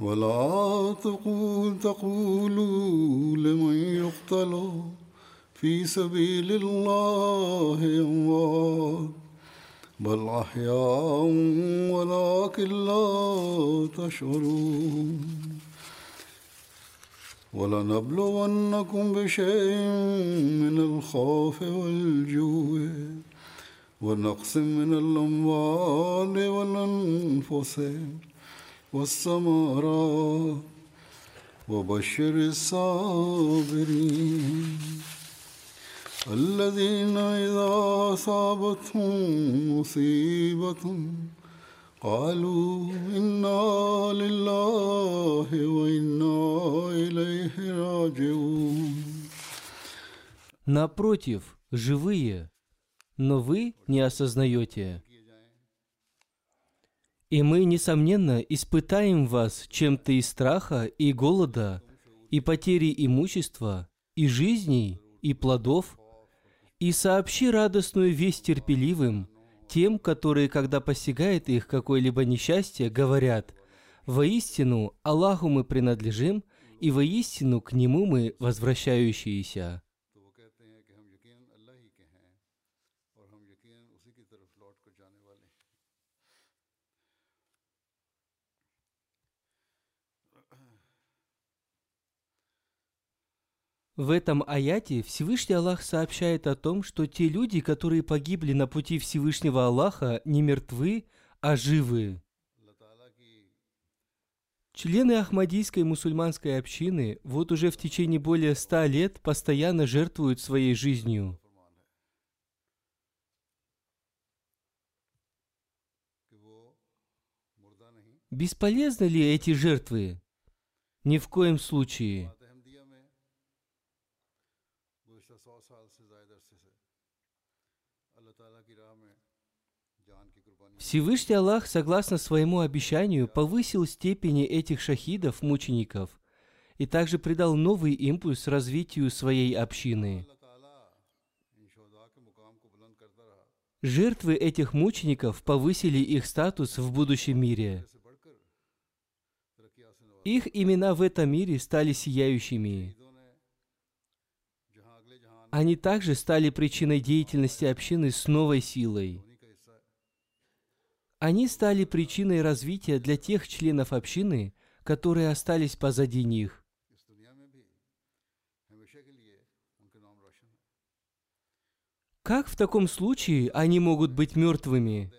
ولا تقول تقولوا لمن يقتل في سبيل الله أموات. بل أحياء ولكن لا تشعرون. ولنبلونكم بشيء من الخوف والجوع. ونقص من الأموال والأنفس. والثمرات وبشر الصابرين الذين إذا أصابتهم مصيبة قالوا إنا لله وإنا إليه راجعون Напротив, живые, но вы не осознаете. – и мы, несомненно, испытаем вас чем-то из страха и голода, и потери имущества, и жизней, и плодов, и сообщи радостную весть терпеливым, тем, которые, когда постигает их какое-либо несчастье, говорят, «Воистину, Аллаху мы принадлежим, и воистину к Нему мы возвращающиеся». В этом аяте Всевышний Аллах сообщает о том, что те люди, которые погибли на пути Всевышнего Аллаха, не мертвы, а живы. Члены Ахмадийской мусульманской общины вот уже в течение более ста лет постоянно жертвуют своей жизнью. Бесполезны ли эти жертвы? Ни в коем случае. Всевышний Аллах, согласно своему обещанию, повысил степени этих шахидов, мучеников, и также придал новый импульс развитию своей общины. Жертвы этих мучеников повысили их статус в будущем мире. Их имена в этом мире стали сияющими. Они также стали причиной деятельности общины с новой силой. Они стали причиной развития для тех членов общины, которые остались позади них. Как в таком случае они могут быть мертвыми?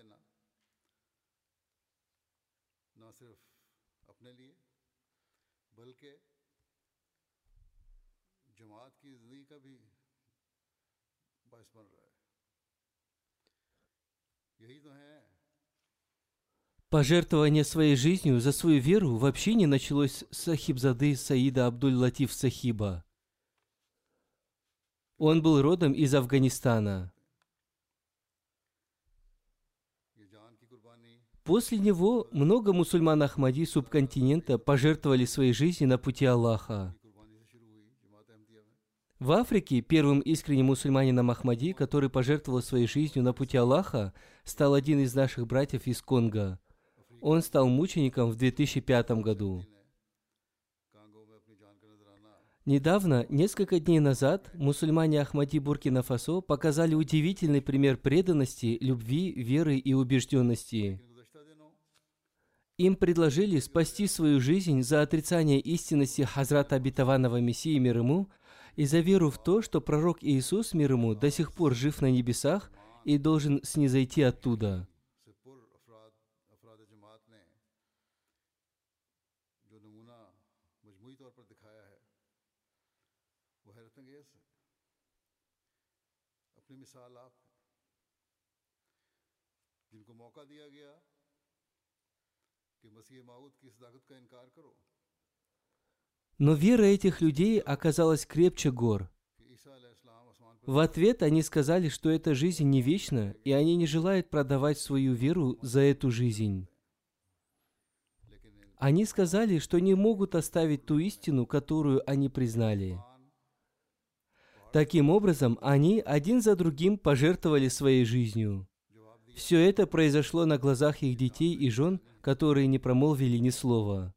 Пожертвование своей жизнью за свою веру вообще не началось с Сахибзады Саида Абдуль-Латиф Сахиба. Он был родом из Афганистана. После него много мусульман Ахмади субконтинента пожертвовали своей жизнью на пути Аллаха. В Африке первым искренним мусульманином Ахмади, который пожертвовал своей жизнью на пути Аллаха, стал один из наших братьев из Конго – он стал мучеником в 2005 году. Недавно, несколько дней назад, мусульмане Ахмади Буркина-Фасо показали удивительный пример преданности, любви, веры и убежденности. Им предложили спасти свою жизнь за отрицание истинности Хазрата Обетованного Мессии мир ему и за веру в то, что пророк Иисус мир ему до сих пор жив на небесах и должен снизойти оттуда – Но вера этих людей оказалась крепче гор. В ответ они сказали, что эта жизнь не вечна, и они не желают продавать свою веру за эту жизнь. Они сказали, что не могут оставить ту истину, которую они признали. Таким образом, они один за другим пожертвовали своей жизнью. Все это произошло на глазах их детей и жен, которые не промолвили ни слова.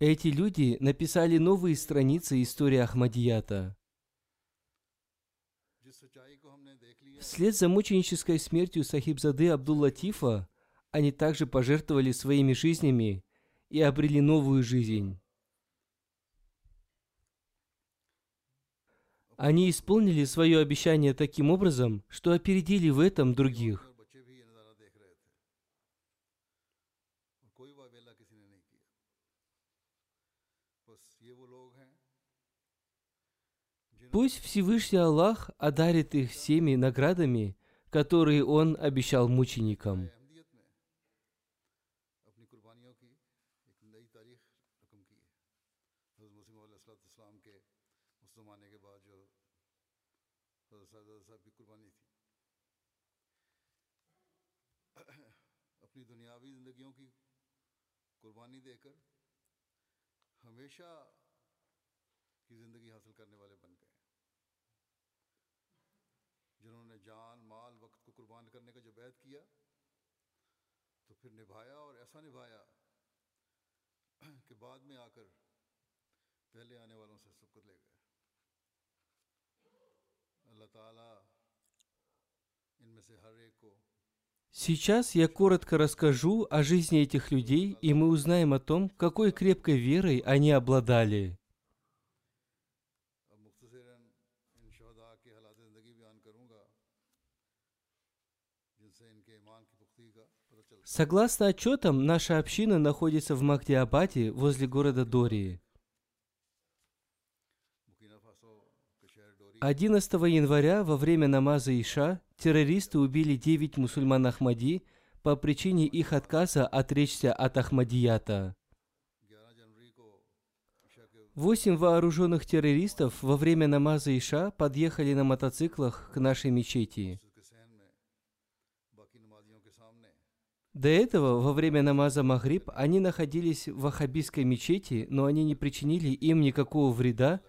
Эти люди написали новые страницы истории Ахмадията. Вслед за мученической смертью Сахибзады Абдул-Латифа они также пожертвовали своими жизнями и обрели новую жизнь. Они исполнили свое обещание таким образом, что опередили в этом других. Пусть Всевышний Аллах одарит их всеми наградами, которые Он обещал мученикам. ہمیشہ کی زندگی حاصل کرنے والے بن گئے جنہوں نے جان، مال، وقت کو قربان کرنے کا جو بیعت کیا، تو پھر نبھایا اور ایسا نبھایا کہ بعد میں آ کر پہلے آنے والوں سے سبقت لے گئے۔ اللہ تعالیٰ ان میں سے ہر ایک کو Сейчас я коротко расскажу о жизни этих людей, и мы узнаем о том, какой крепкой верой они обладали. Согласно отчетам, наша община находится в Магдиабаде возле города Дории. 11 января во время намаза Иша террористы убили 9 мусульман Ахмади по причине их отказа отречься от Ахмадията. Восемь вооруженных террористов во время намаза Иша подъехали на мотоциклах к нашей мечети. До этого, во время намаза Магриб, они находились в Ахабийской мечети, но они не причинили им никакого вреда,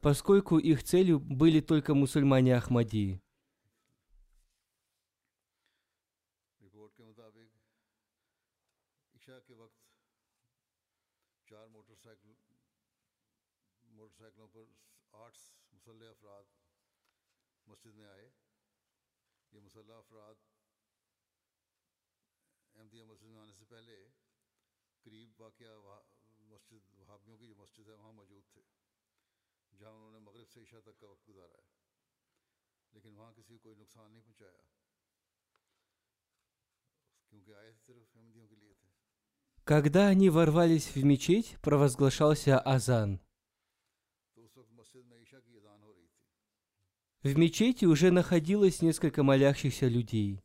поскольку их целью были только мусульмане Ахмадии. Когда они ворвались в мечеть, провозглашался азан. В мечети уже находилось несколько молящихся людей.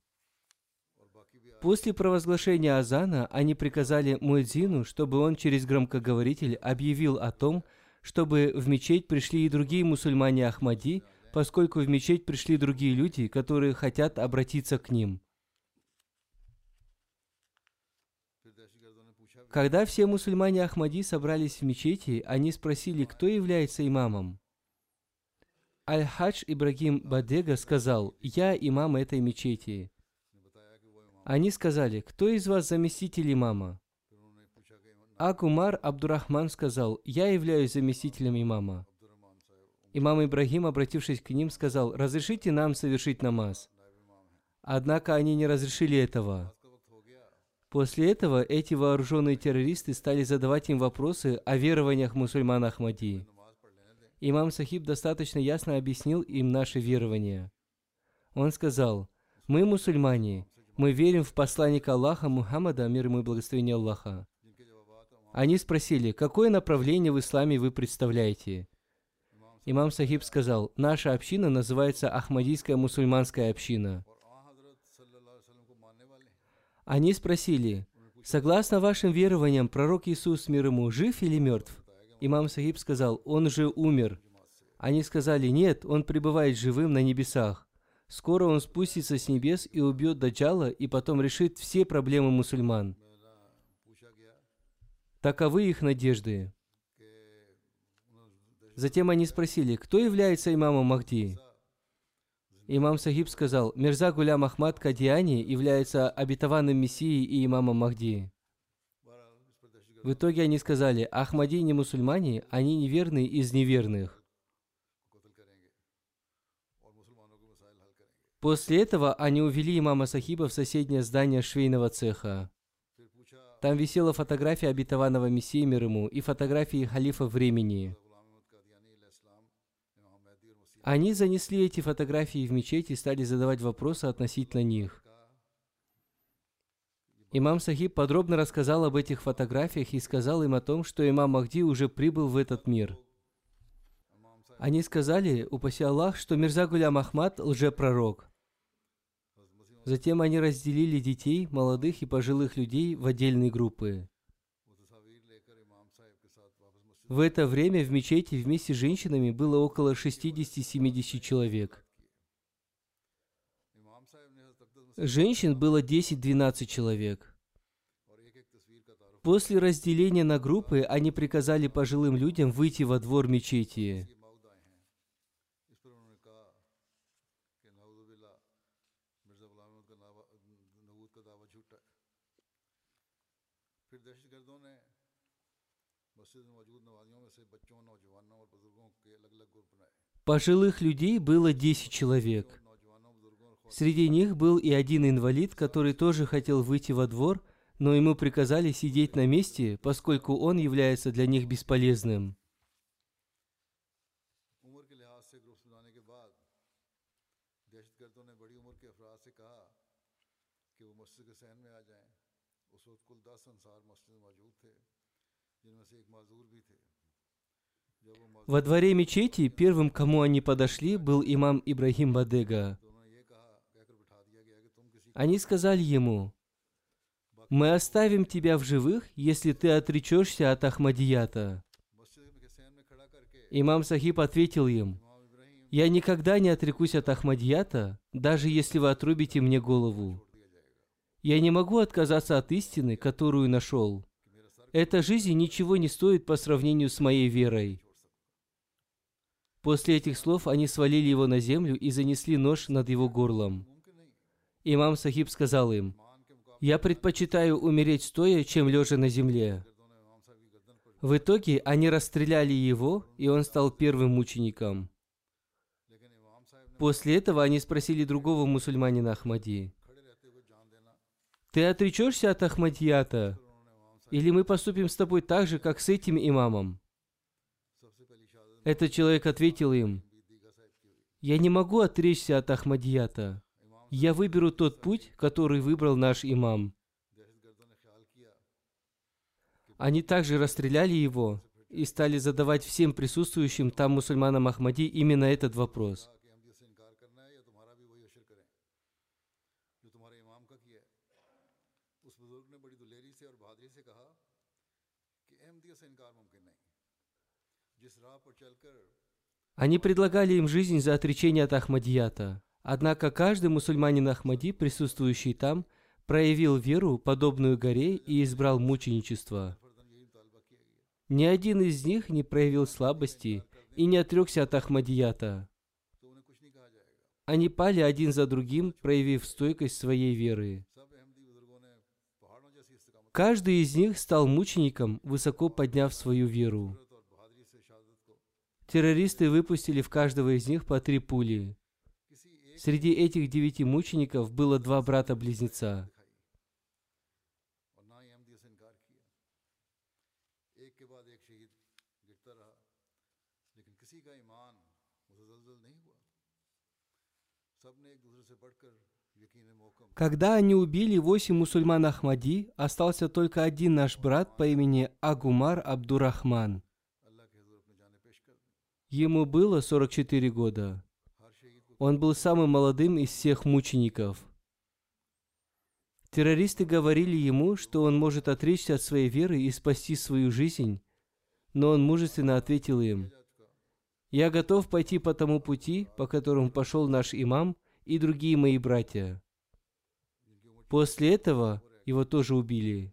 После провозглашения Азана они приказали Муэдзину, чтобы он через громкоговоритель объявил о том, чтобы в мечеть пришли и другие мусульмане Ахмади, поскольку в мечеть пришли другие люди, которые хотят обратиться к ним. Когда все мусульмане Ахмади собрались в мечети, они спросили, кто является имамом. Аль-Хадж Ибрагим Бадега сказал, «Я имам этой мечети». Они сказали, «Кто из вас заместитель имама?» Акумар Абдурахман сказал, «Я являюсь заместителем имама». Имам Ибрагим, обратившись к ним, сказал, «Разрешите нам совершить намаз». Однако они не разрешили этого. После этого эти вооруженные террористы стали задавать им вопросы о верованиях мусульман Ахмади. Имам Сахиб достаточно ясно объяснил им наши верования. Он сказал, «Мы мусульмане, мы верим в посланника Аллаха Мухаммада, мир ему и благословение Аллаха». Они спросили, какое направление в исламе вы представляете? Имам Сахиб сказал, наша община называется Ахмадийская мусульманская община. Они спросили, согласно вашим верованиям, пророк Иисус, мир ему, жив или мертв? Имам Сахиб сказал, он же умер. Они сказали, нет, он пребывает живым на небесах. Скоро он спустится с небес и убьет Даджала, и потом решит все проблемы мусульман. Таковы их надежды. Затем они спросили, кто является имамом Махди? Имам Сахиб сказал, Мирза Гулям Ахмад Кадиани является обетованным мессией и имамом Махди. В итоге они сказали, Ахмади не мусульмане, они неверные из неверных. После этого они увели имама Сахиба в соседнее здание швейного цеха. Там висела фотография обетованного Мессии мир ему и фотографии халифа времени. Они занесли эти фотографии в мечеть и стали задавать вопросы относительно них. Имам Сахиб подробно рассказал об этих фотографиях и сказал им о том, что имам Махди уже прибыл в этот мир. Они сказали, упаси Аллах, что Мирза Гулям Ахмад – лжепророк. Затем они разделили детей, молодых и пожилых людей в отдельные группы. В это время в мечети вместе с женщинами было около 60-70 человек. Женщин было 10-12 человек. После разделения на группы они приказали пожилым людям выйти во двор мечети. Пожилых людей было 10 человек. Среди них был и один инвалид, который тоже хотел выйти во двор, но ему приказали сидеть на месте, поскольку он является для них бесполезным. Во дворе мечети первым, кому они подошли, был имам Ибрагим Бадега. Они сказали ему, «Мы оставим тебя в живых, если ты отречешься от Ахмадията». Имам Сахиб ответил им, «Я никогда не отрекусь от Ахмадията, даже если вы отрубите мне голову. Я не могу отказаться от истины, которую нашел. Эта жизнь ничего не стоит по сравнению с моей верой». После этих слов они свалили его на землю и занесли нож над его горлом. Имам Сахиб сказал им, «Я предпочитаю умереть стоя, чем лежа на земле». В итоге они расстреляли его, и он стал первым мучеником. После этого они спросили другого мусульманина Ахмади, «Ты отречешься от Ахмадията? Или мы поступим с тобой так же, как с этим имамом?» Этот человек ответил им, «Я не могу отречься от Ахмадията я выберу тот путь, который выбрал наш имам. Они также расстреляли его и стали задавать всем присутствующим там мусульманам Ахмади именно этот вопрос. Они предлагали им жизнь за отречение от Ахмадията. Однако каждый мусульманин Ахмади, присутствующий там, проявил веру, подобную горе, и избрал мученичество. Ни один из них не проявил слабости и не отрекся от Ахмадията. Они пали один за другим, проявив стойкость своей веры. Каждый из них стал мучеником, высоко подняв свою веру. Террористы выпустили в каждого из них по три пули. Среди этих девяти мучеников было два брата-близнеца. Когда они убили восемь мусульман Ахмади, остался только один наш брат по имени Агумар Абдурахман. Ему было 44 года. Он был самым молодым из всех мучеников. Террористы говорили ему, что он может отречься от своей веры и спасти свою жизнь, но он мужественно ответил им, «Я готов пойти по тому пути, по которому пошел наш имам и другие мои братья». После этого его тоже убили.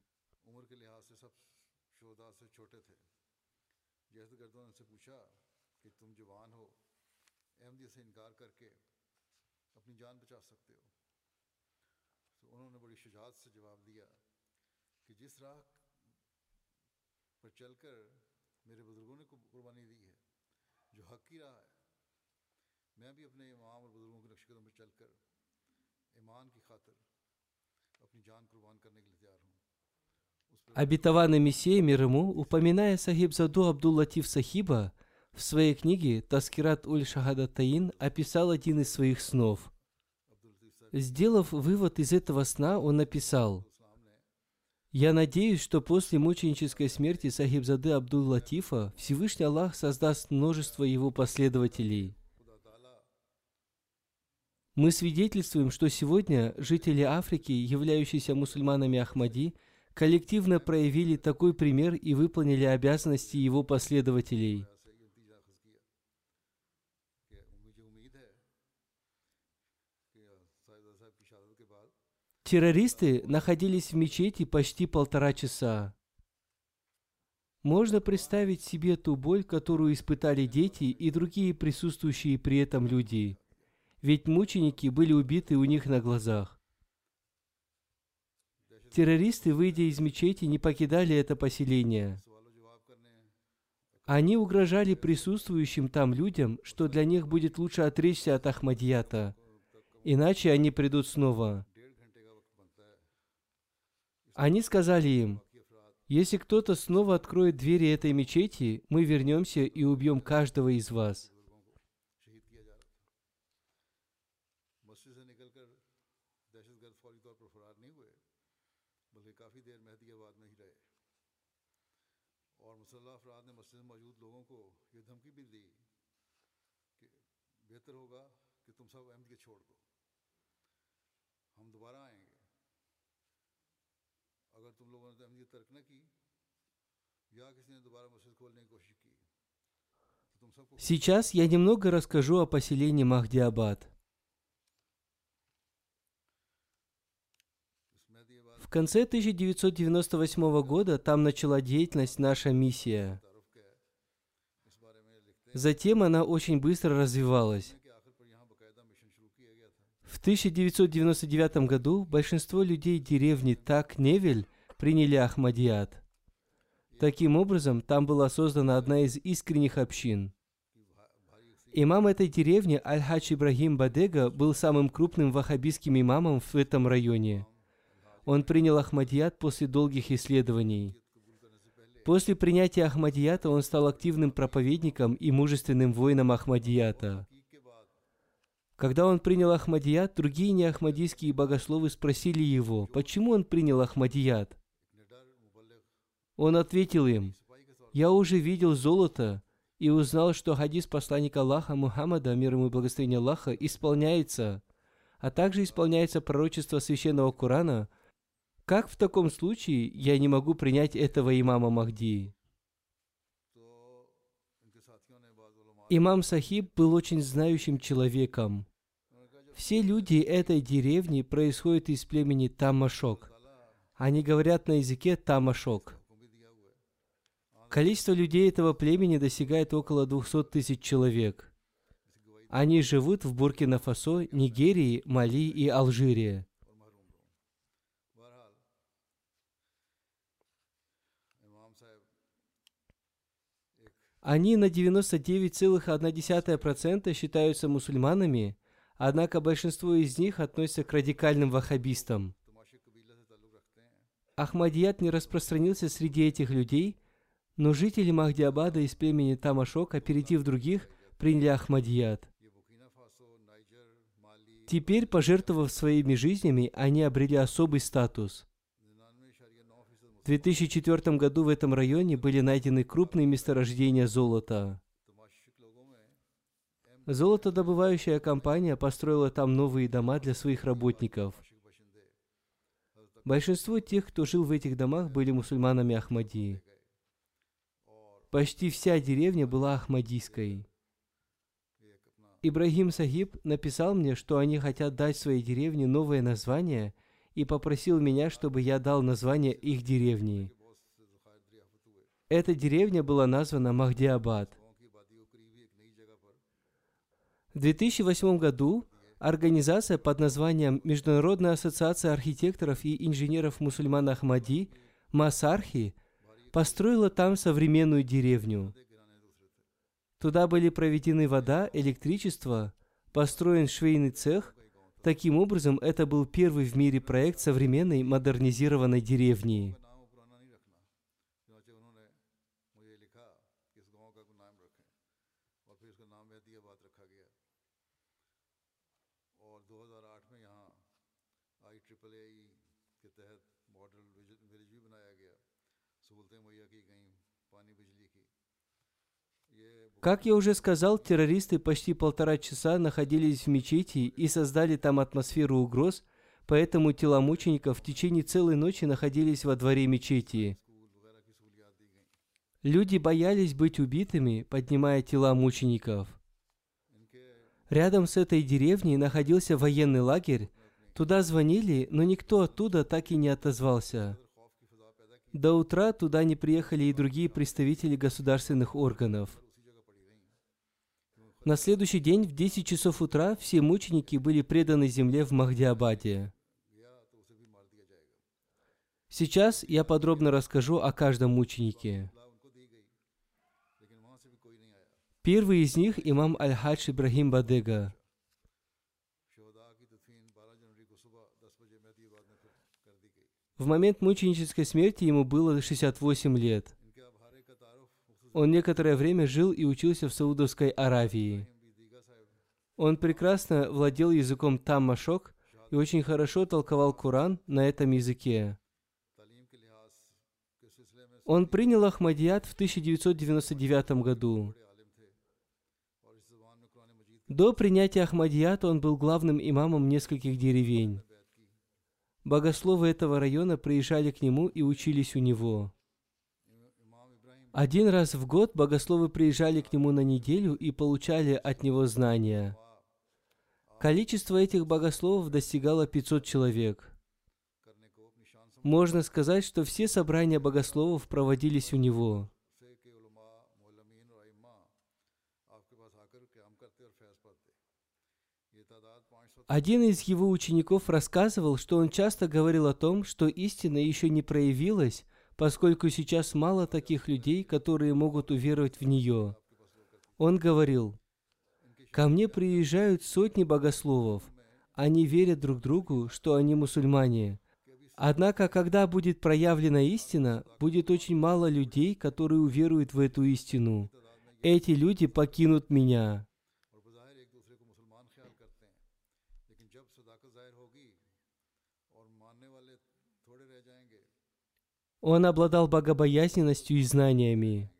Обетованный Мессия мир ему, упоминая Сахибзаду Абдул-Латиф Сахиба, в своей книге «Таскират уль Шахадатаин» описал один из своих снов. Сделав вывод из этого сна, он написал, «Я надеюсь, что после мученической смерти Сахибзады Абдул-Латифа Всевышний Аллах создаст множество его последователей – мы свидетельствуем, что сегодня жители Африки, являющиеся мусульманами Ахмади, коллективно проявили такой пример и выполнили обязанности его последователей. Террористы находились в мечети почти полтора часа. Можно представить себе ту боль, которую испытали дети и другие присутствующие при этом люди – ведь мученики были убиты у них на глазах. Террористы, выйдя из мечети, не покидали это поселение. Они угрожали присутствующим там людям, что для них будет лучше отречься от Ахмадията, иначе они придут снова. Они сказали им, если кто-то снова откроет двери этой мечети, мы вернемся и убьем каждого из вас. Сейчас я немного расскажу о поселении Махдиабад. В конце 1998 года там начала деятельность наша миссия. Затем она очень быстро развивалась. В 1999 году большинство людей деревни Так-Невель приняли Ахмадият. Таким образом, там была создана одна из искренних общин. Имам этой деревни Аль-Хадж Ибрагим Бадега был самым крупным ваххабистским имамом в этом районе. Он принял Ахмадият после долгих исследований. После принятия Ахмадията он стал активным проповедником и мужественным воином Ахмадията. Когда он принял Ахмадият, другие неахмадийские богословы спросили его, почему он принял Ахмадият. Он ответил им, «Я уже видел золото и узнал, что хадис посланника Аллаха Мухаммада, мир ему и благословение Аллаха, исполняется, а также исполняется пророчество Священного Корана. Как в таком случае я не могу принять этого имама Махди?» Имам Сахиб был очень знающим человеком. Все люди этой деревни происходят из племени Тамашок. Они говорят на языке Тамашок. Количество людей этого племени достигает около 200 тысяч человек. Они живут в Буркина-Фасо, Нигерии, Мали и Алжире. Они на 99,1% считаются мусульманами, однако большинство из них относятся к радикальным ваххабистам. Ахмадият не распространился среди этих людей, но жители Махдиабада из племени Тамашок, опередив других, приняли Ахмадият. Теперь, пожертвовав своими жизнями, они обрели особый статус. В 2004 году в этом районе были найдены крупные месторождения золота. Золотодобывающая компания построила там новые дома для своих работников. Большинство тех, кто жил в этих домах, были мусульманами Ахмадии. Почти вся деревня была ахмадийской. Ибрагим Сахиб написал мне, что они хотят дать своей деревне новое название – и попросил меня, чтобы я дал название их деревни. Эта деревня была названа Махдиабад. В 2008 году организация под названием Международная ассоциация архитекторов и инженеров мусульман Ахмади Масархи построила там современную деревню. Туда были проведены вода, электричество, построен швейный цех, Таким образом, это был первый в мире проект современной модернизированной деревни. Как я уже сказал, террористы почти полтора часа находились в мечети и создали там атмосферу угроз, поэтому тела мучеников в течение целой ночи находились во дворе мечети. Люди боялись быть убитыми, поднимая тела мучеников. Рядом с этой деревней находился военный лагерь. Туда звонили, но никто оттуда так и не отозвался. До утра туда не приехали и другие представители государственных органов. На следующий день в 10 часов утра все мученики были преданы земле в Махдиабаде. Сейчас я подробно расскажу о каждом мученике. Первый из них – имам Аль-Хадж Ибрахим Бадега. В момент мученической смерти ему было 68 лет. Он некоторое время жил и учился в Саудовской Аравии. Он прекрасно владел языком таммашок и очень хорошо толковал Коран на этом языке. Он принял Ахмадият в 1999 году. До принятия Ахмадията он был главным имамом нескольких деревень. Богословы этого района приезжали к нему и учились у него. Один раз в год богословы приезжали к нему на неделю и получали от него знания. Количество этих богословов достигало 500 человек. Можно сказать, что все собрания богословов проводились у него. Один из его учеников рассказывал, что он часто говорил о том, что истина еще не проявилась, поскольку сейчас мало таких людей, которые могут уверовать в нее. Он говорил, «Ко мне приезжают сотни богословов. Они верят друг другу, что они мусульмане. Однако, когда будет проявлена истина, будет очень мало людей, которые уверуют в эту истину. Эти люди покинут меня. Он обладал богобоязненностью и знаниями.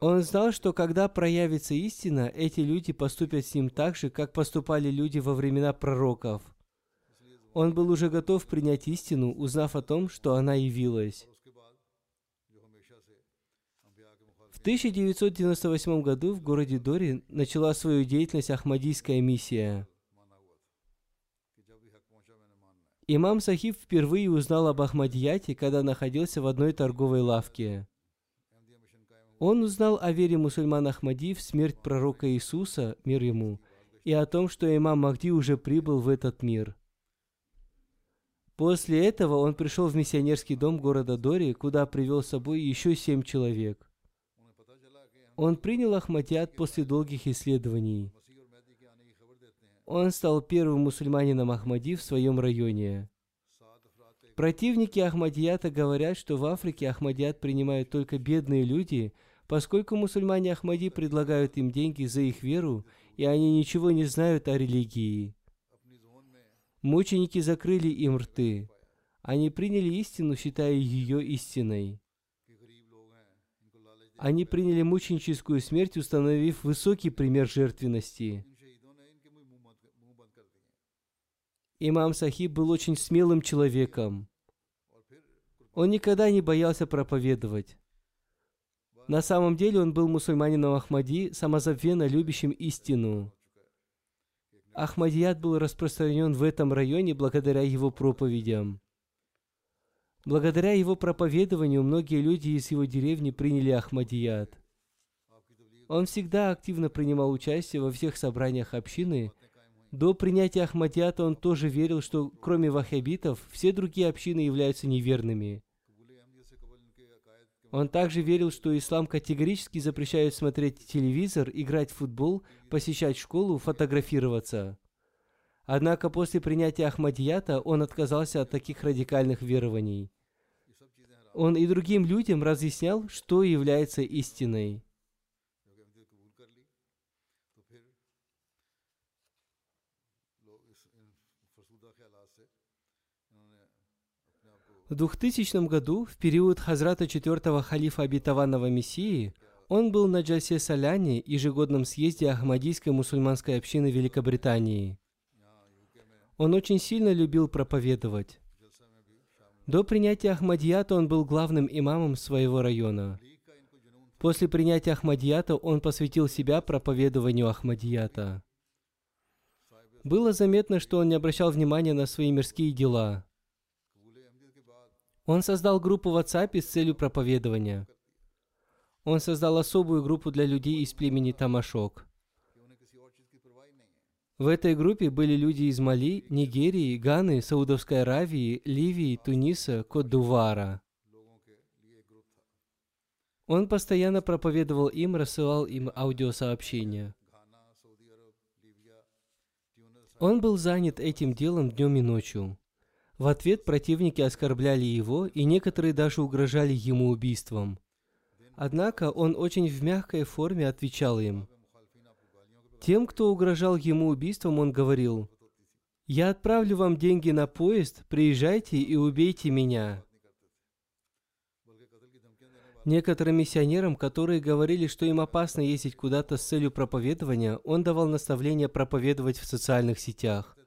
Он знал, что когда проявится истина, эти люди поступят с ним так же, как поступали люди во времена пророков. Он был уже готов принять истину, узнав о том, что она явилась. В 1998 году в городе Дори начала свою деятельность Ахмадийская миссия. Имам Сахиб впервые узнал об Ахмадияте, когда находился в одной торговой лавке. Он узнал о вере мусульман Ахмади в смерть пророка Иисуса, мир ему, и о том, что имам Махди уже прибыл в этот мир. После этого он пришел в миссионерский дом города Дори, куда привел с собой еще семь человек. Он принял Ахмадият после долгих исследований. Он стал первым мусульманином Ахмади в своем районе. Противники Ахмадията говорят, что в Африке Ахмадият принимают только бедные люди, поскольку мусульмане Ахмади предлагают им деньги за их веру, и они ничего не знают о религии. Мученики закрыли им рты. Они приняли истину, считая ее истиной. Они приняли мученическую смерть, установив высокий пример жертвенности. Имам Сахиб был очень смелым человеком. Он никогда не боялся проповедовать. На самом деле он был мусульманином Ахмади, самозабвенно любящим истину. Ахмадият был распространен в этом районе благодаря его проповедям. Благодаря его проповедованию многие люди из его деревни приняли Ахмадият. Он всегда активно принимал участие во всех собраниях общины – до принятия Ахмадията он тоже верил, что кроме ваххабитов, все другие общины являются неверными. Он также верил, что ислам категорически запрещает смотреть телевизор, играть в футбол, посещать школу, фотографироваться. Однако после принятия Ахмадията он отказался от таких радикальных верований. Он и другим людям разъяснял, что является истиной. В 2000 году, в период Хазрата четвертого халифа обетованного Мессии, он был на Джасе Саляне, ежегодном съезде Ахмадийской мусульманской общины Великобритании. Он очень сильно любил проповедовать. До принятия Ахмадията он был главным имамом своего района. После принятия Ахмадията он посвятил себя проповедованию Ахмадията. Было заметно, что он не обращал внимания на свои мирские дела – он создал группу в WhatsApp с целью проповедования. Он создал особую группу для людей из племени Тамашок. В этой группе были люди из Мали, Нигерии, Ганы, Саудовской Аравии, Ливии, Туниса, Кот-Дувара. Он постоянно проповедовал им, рассылал им аудиосообщения. Он был занят этим делом днем и ночью. В ответ противники оскорбляли его, и некоторые даже угрожали ему убийством. Однако он очень в мягкой форме отвечал им. Тем, кто угрожал ему убийством, он говорил, «Я отправлю вам деньги на поезд, приезжайте и убейте меня». Некоторым миссионерам, которые говорили, что им опасно ездить куда-то с целью проповедования, он давал наставление проповедовать в социальных сетях –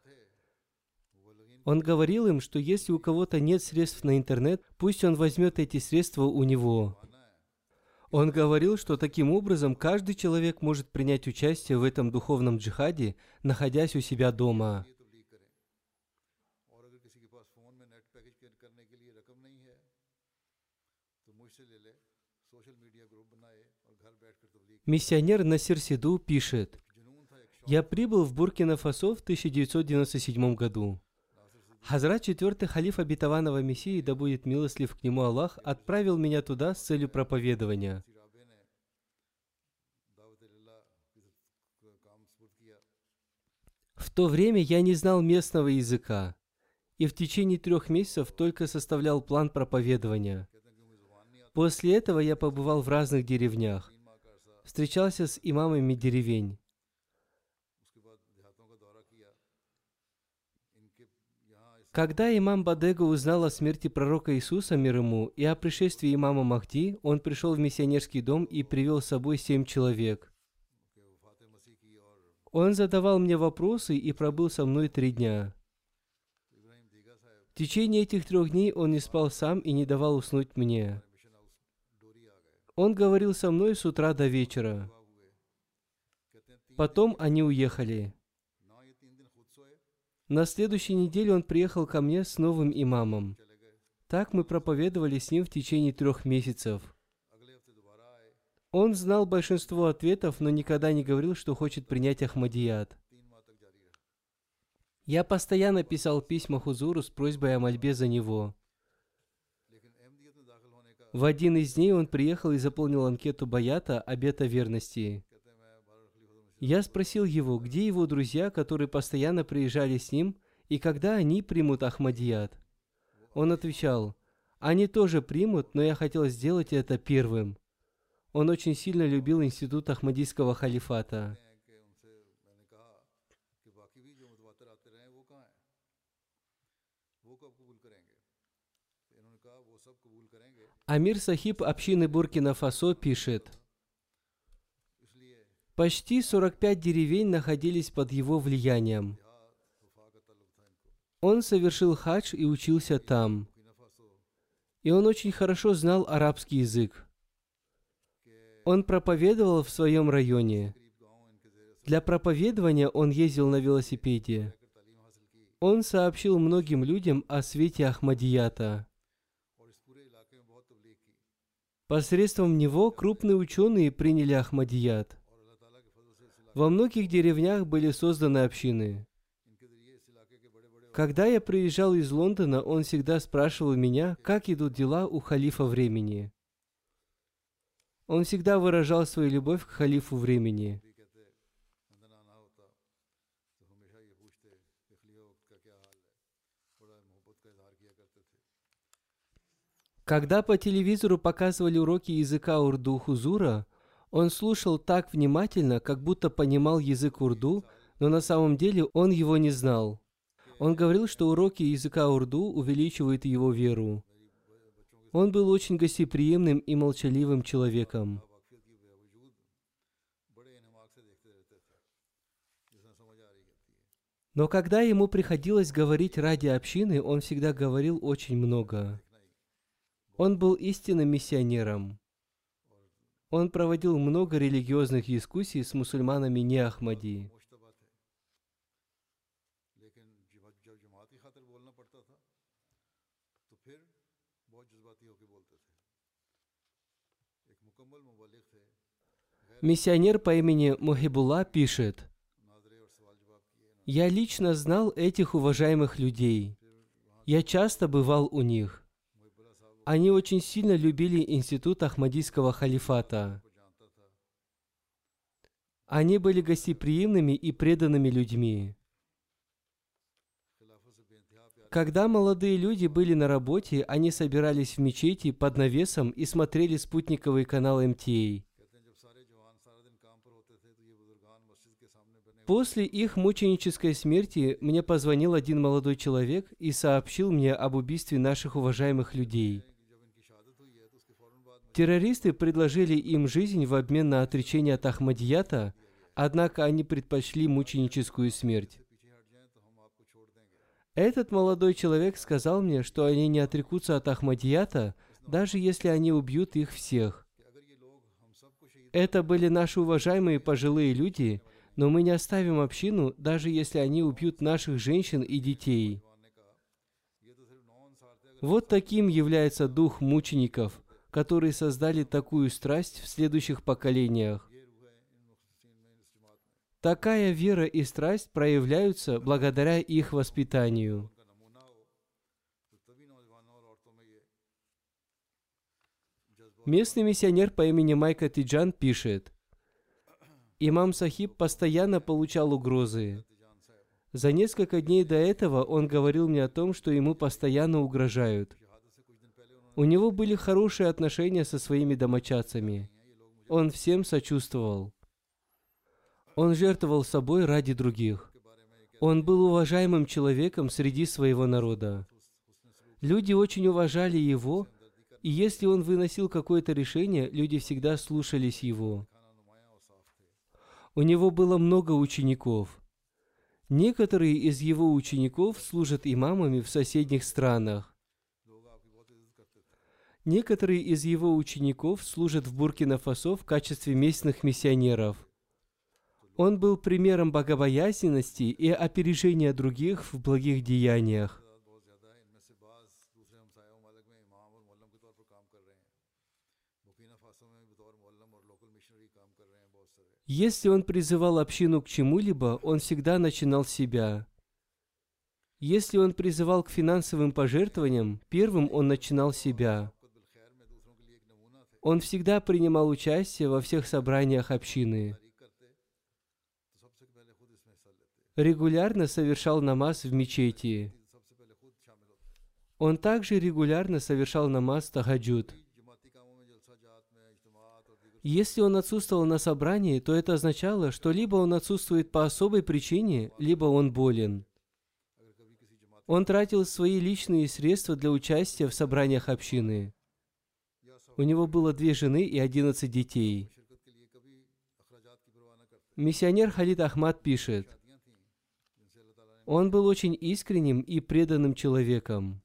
он говорил им, что если у кого-то нет средств на интернет, пусть он возьмет эти средства у него. Он говорил, что таким образом каждый человек может принять участие в этом духовном джихаде, находясь у себя дома. Миссионер Насир Сиду пишет, «Я прибыл в Буркина-Фасо в 1997 году. Хазрат четвертый халиф обетованного Мессии, да будет милостлив к нему Аллах, отправил меня туда с целью проповедования. В то время я не знал местного языка, и в течение трех месяцев только составлял план проповедования. После этого я побывал в разных деревнях, встречался с имамами деревень. Когда имам Бадега узнал о смерти пророка Иисуса, мир ему, и о пришествии имама Махди, он пришел в миссионерский дом и привел с собой семь человек. Он задавал мне вопросы и пробыл со мной три дня. В течение этих трех дней он не спал сам и не давал уснуть мне. Он говорил со мной с утра до вечера. Потом они уехали. На следующей неделе он приехал ко мне с новым имамом. Так мы проповедовали с ним в течение трех месяцев. Он знал большинство ответов, но никогда не говорил, что хочет принять Ахмадият. Я постоянно писал письма Хузуру с просьбой о мольбе за него. В один из дней он приехал и заполнил анкету Баята обета верности. Я спросил его, где его друзья, которые постоянно приезжали с ним, и когда они примут Ахмадият. Он отвечал, «Они тоже примут, но я хотел сделать это первым». Он очень сильно любил институт Ахмадийского халифата. Амир Сахиб общины Буркина-Фасо пишет – Почти 45 деревень находились под его влиянием. Он совершил хадж и учился там. И он очень хорошо знал арабский язык. Он проповедовал в своем районе. Для проповедования он ездил на велосипеде. Он сообщил многим людям о свете Ахмадията. Посредством него крупные ученые приняли Ахмадият. Во многих деревнях были созданы общины. Когда я приезжал из Лондона, он всегда спрашивал меня, как идут дела у халифа времени. Он всегда выражал свою любовь к халифу времени. Когда по телевизору показывали уроки языка урду-хузура, он слушал так внимательно, как будто понимал язык урду, но на самом деле он его не знал. Он говорил, что уроки языка урду увеличивают его веру. Он был очень гостеприимным и молчаливым человеком. Но когда ему приходилось говорить ради общины, он всегда говорил очень много. Он был истинным миссионером. Он проводил много религиозных дискуссий с мусульманами не Ахмадии. Миссионер по имени Мухибула пишет, «Я лично знал этих уважаемых людей. Я часто бывал у них. Они очень сильно любили институт Ахмадийского халифата. Они были гостеприимными и преданными людьми. Когда молодые люди были на работе, они собирались в мечети под навесом и смотрели спутниковый канал МТА. После их мученической смерти мне позвонил один молодой человек и сообщил мне об убийстве наших уважаемых людей. Террористы предложили им жизнь в обмен на отречение от Ахмадията, однако они предпочли мученическую смерть. Этот молодой человек сказал мне, что они не отрекутся от Ахмадията, даже если они убьют их всех. Это были наши уважаемые пожилые люди, но мы не оставим общину, даже если они убьют наших женщин и детей. Вот таким является дух мучеников – которые создали такую страсть в следующих поколениях. Такая вера и страсть проявляются благодаря их воспитанию. Местный миссионер по имени Майка Тиджан пишет, «Имам Сахиб постоянно получал угрозы. За несколько дней до этого он говорил мне о том, что ему постоянно угрожают. У него были хорошие отношения со своими домочадцами. Он всем сочувствовал. Он жертвовал собой ради других. Он был уважаемым человеком среди своего народа. Люди очень уважали его, и если он выносил какое-то решение, люди всегда слушались его. У него было много учеников. Некоторые из его учеников служат имамами в соседних странах. Некоторые из его учеников служат в Буркина-Фасо в качестве местных миссионеров. Он был примером богобоязненности и опережения других в благих деяниях. Если он призывал общину к чему-либо, он всегда начинал с себя. Если он призывал к финансовым пожертвованиям, первым он начинал себя. Он всегда принимал участие во всех собраниях общины. Регулярно совершал намаз в мечети. Он также регулярно совершал намаз тахаджуд. Если он отсутствовал на собрании, то это означало, что либо он отсутствует по особой причине, либо он болен. Он тратил свои личные средства для участия в собраниях общины. У него было две жены и 11 детей. Миссионер Халид Ахмад пишет, он был очень искренним и преданным человеком.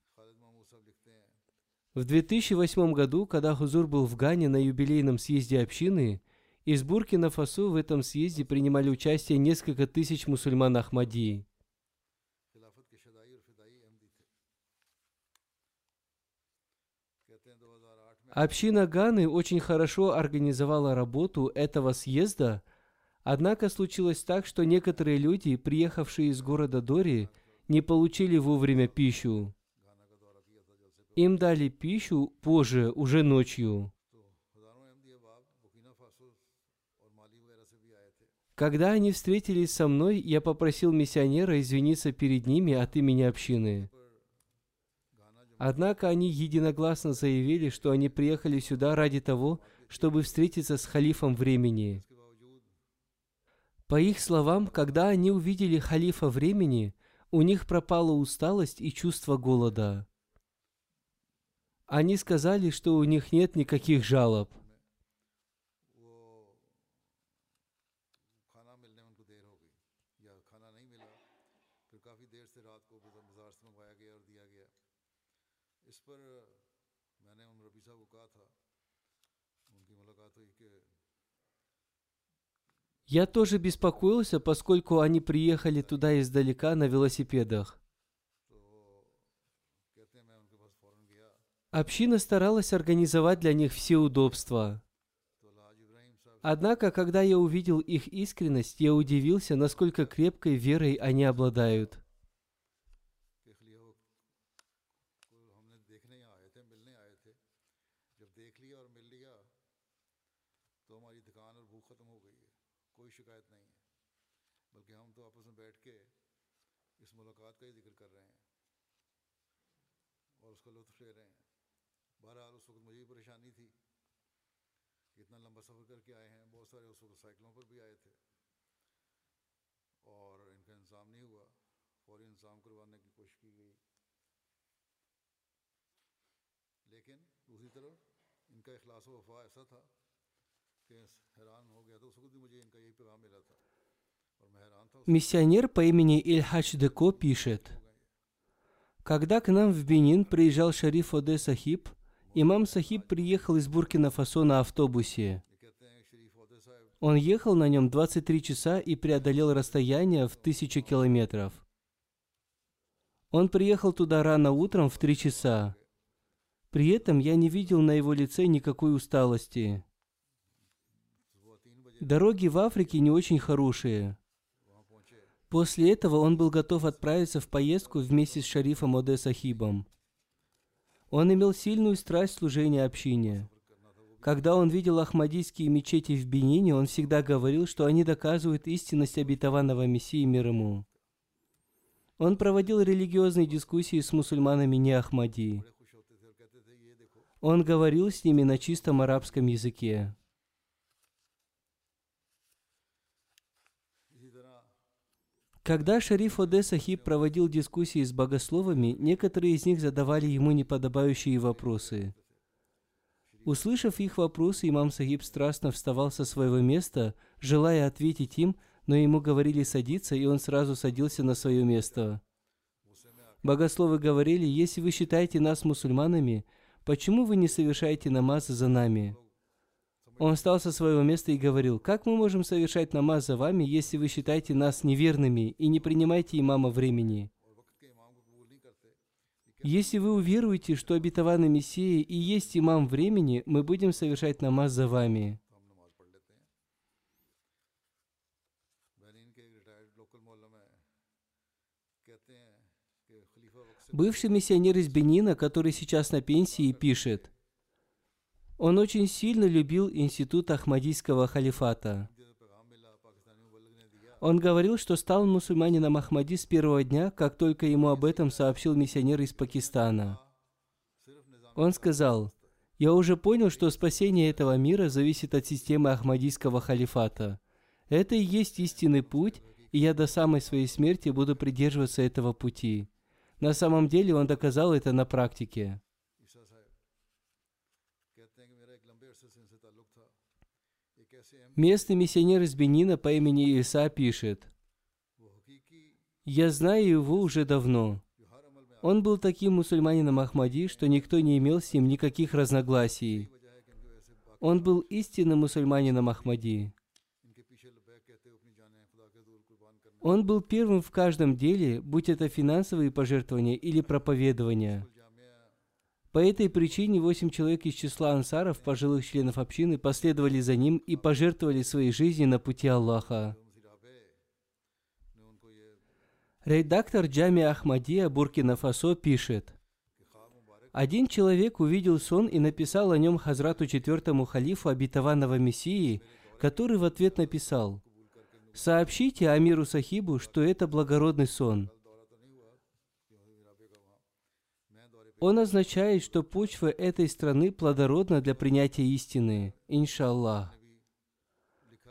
В 2008 году, когда Хузур был в Гане на юбилейном съезде общины, из Буркина-Фасо в этом съезде принимали участие несколько тысяч мусульман Ахмади. Община Ганы очень хорошо организовала работу этого съезда, однако случилось так, что некоторые люди, приехавшие из города Дори, не получили вовремя пищу. Им дали пищу позже, уже ночью. Когда они встретились со мной, я попросил миссионера извиниться перед ними от имени общины – Однако они единогласно заявили, что они приехали сюда ради того, чтобы встретиться с халифом времени. По их словам, когда они увидели халифа времени, у них пропала усталость и чувство голода. Они сказали, что у них нет никаких жалоб. Я тоже беспокоился, поскольку они приехали туда издалека на велосипедах. Община старалась организовать для них все удобства. Однако, когда я увидел их искренность, я удивился, насколько крепкой верой они обладают. Миссионер по имени Ильхач Деко пишет, «Когда к нам в Бенин приезжал шариф Оде Сахиб, имам Сахиб приехал из Буркина-Фасо на автобусе. Он ехал на нем 23 часа и преодолел расстояние в тысячу километров. Он приехал туда рано утром в 3 часа. При этом я не видел на его лице никакой усталости. Дороги в Африке не очень хорошие. После этого он был готов отправиться в поездку вместе с шарифом Оде Сахибом. Он имел сильную страсть служения общине. Когда он видел ахмадийские мечети в Бенине, он всегда говорил, что они доказывают истинность обетованного Мессии мир ему. Он проводил религиозные дискуссии с мусульманами не ахмади. Он говорил с ними на чистом арабском языке. Когда шериф Оде Сахиб проводил дискуссии с богословами, некоторые из них задавали ему неподобающие вопросы – Услышав их вопросы, имам Сахиб страстно вставал со своего места, желая ответить им, но ему говорили садиться, и он сразу садился на свое место. Богословы говорили, если вы считаете нас мусульманами, почему вы не совершаете намаз за нами? Он встал со своего места и говорил, «Как мы можем совершать намаз за вами, если вы считаете нас неверными и не принимаете имама времени?» Если вы уверуете, что обетованный Мессия и есть имам времени, мы будем совершать намаз за вами. Бывший миссионер из Бенина, который сейчас на пенсии, пишет, он очень сильно любил институт Ахмадийского халифата. Он говорил, что стал мусульманином Ахмади с первого дня, как только ему об этом сообщил миссионер из Пакистана. Он сказал, «Я уже понял, что спасение этого мира зависит от системы Ахмадийского халифата. Это и есть истинный путь, и я до самой своей смерти буду придерживаться этого пути». На самом деле он доказал это на практике. Местный миссионер из Бенина по имени Иса пишет, «Я знаю его уже давно. Он был таким мусульманином Ахмади, что никто не имел с ним никаких разногласий. Он был истинным мусульманином Ахмади. Он был первым в каждом деле, будь это финансовые пожертвования или проповедования. По этой причине восемь человек из числа ансаров, пожилых членов общины, последовали за ним и пожертвовали своей жизнью на пути Аллаха. Редактор Джами Ахмадия Буркина Фасо пишет, один человек увидел сон и написал о нем Хазрату четвертому халифу обетованного Мессии, который в ответ написал – Сообщите Амиру Сахибу, что это благородный сон. Он означает, что почва этой страны плодородна для принятия истины, иншаллах.